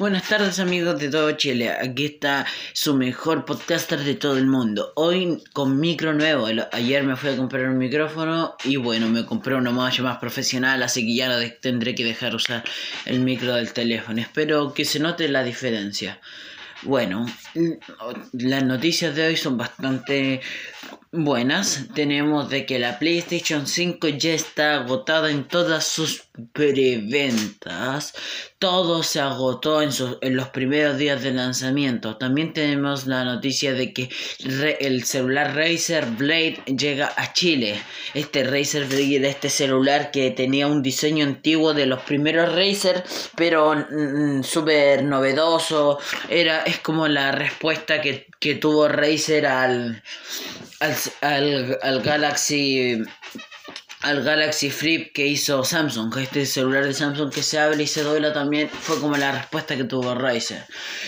Buenas tardes amigos de todo Chile, aquí está su mejor podcaster de todo el mundo. Hoy con micro nuevo, ayer me fui a comprar un micrófono y bueno, me compré uno mucho más profesional, así que ya no tendré que dejar usar el micro del teléfono. Espero que se note la diferencia. Bueno, las noticias de hoy son bastante buenas. Tenemos de que la PlayStation 5 ya está agotada en todas sus preventas. Todo se agotó en, en los primeros días de lanzamiento. También tenemos la noticia de que el celular Razer Blade llega a Chile. Este Razer Blade, este celular que tenía un diseño antiguo de los primeros Razer, pero súper novedoso. Era, es como la respuesta que, que tuvo Razer al al, al, Galaxy al Galaxy Flip que hizo Samsung, este celular de Samsung que se abre y se dobla también fue como la respuesta que tuvo Razer.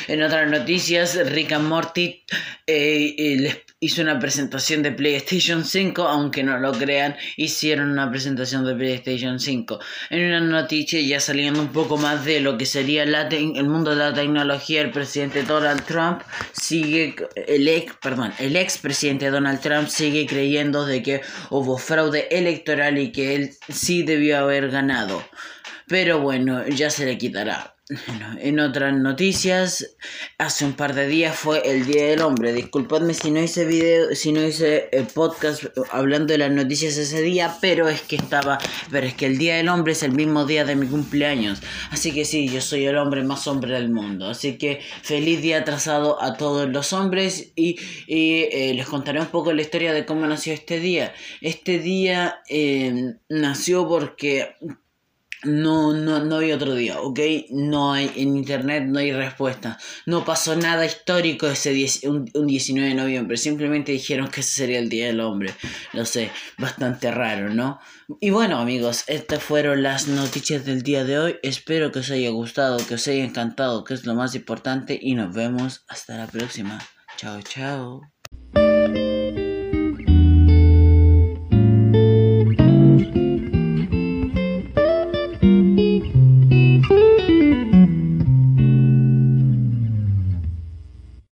En otras noticias, Rick and Morty eh, les hizo una presentación de PlayStation 5, aunque no lo crean, hicieron una presentación de PlayStation 5. En una noticia ya saliendo un poco más de lo que sería el mundo de la tecnología, el presidente Donald Trump sigue, el ex, perdón, el ex presidente Donald Trump sigue creyendo de que hubo fraude electoral y que él sí debió haber ganado. Pero bueno, ya se le quitará. En otras noticias, hace un par de días fue el Día del Hombre. Disculpadme si no hice video, si no hice el podcast hablando de las noticias ese día, pero es que estaba, pero es que el Día del Hombre es el mismo día de mi cumpleaños. Así que sí, yo soy el hombre más hombre del mundo. Así que feliz día atrasado a todos los hombres y, eh, les contaré un poco la historia de cómo nació este día. Este día eh, nació porque no, no, no hay otro día, ¿ok? No hay, en internet no hay respuesta. No pasó nada histórico ese un, 19 de noviembre. Simplemente dijeron que ese sería el Día del Hombre. No sé, bastante raro, ¿no? Y bueno, amigos, estas fueron las noticias del día de hoy. Espero que os haya gustado, que os haya encantado, que es lo más importante. Y nos vemos hasta la próxima. Chao, chao.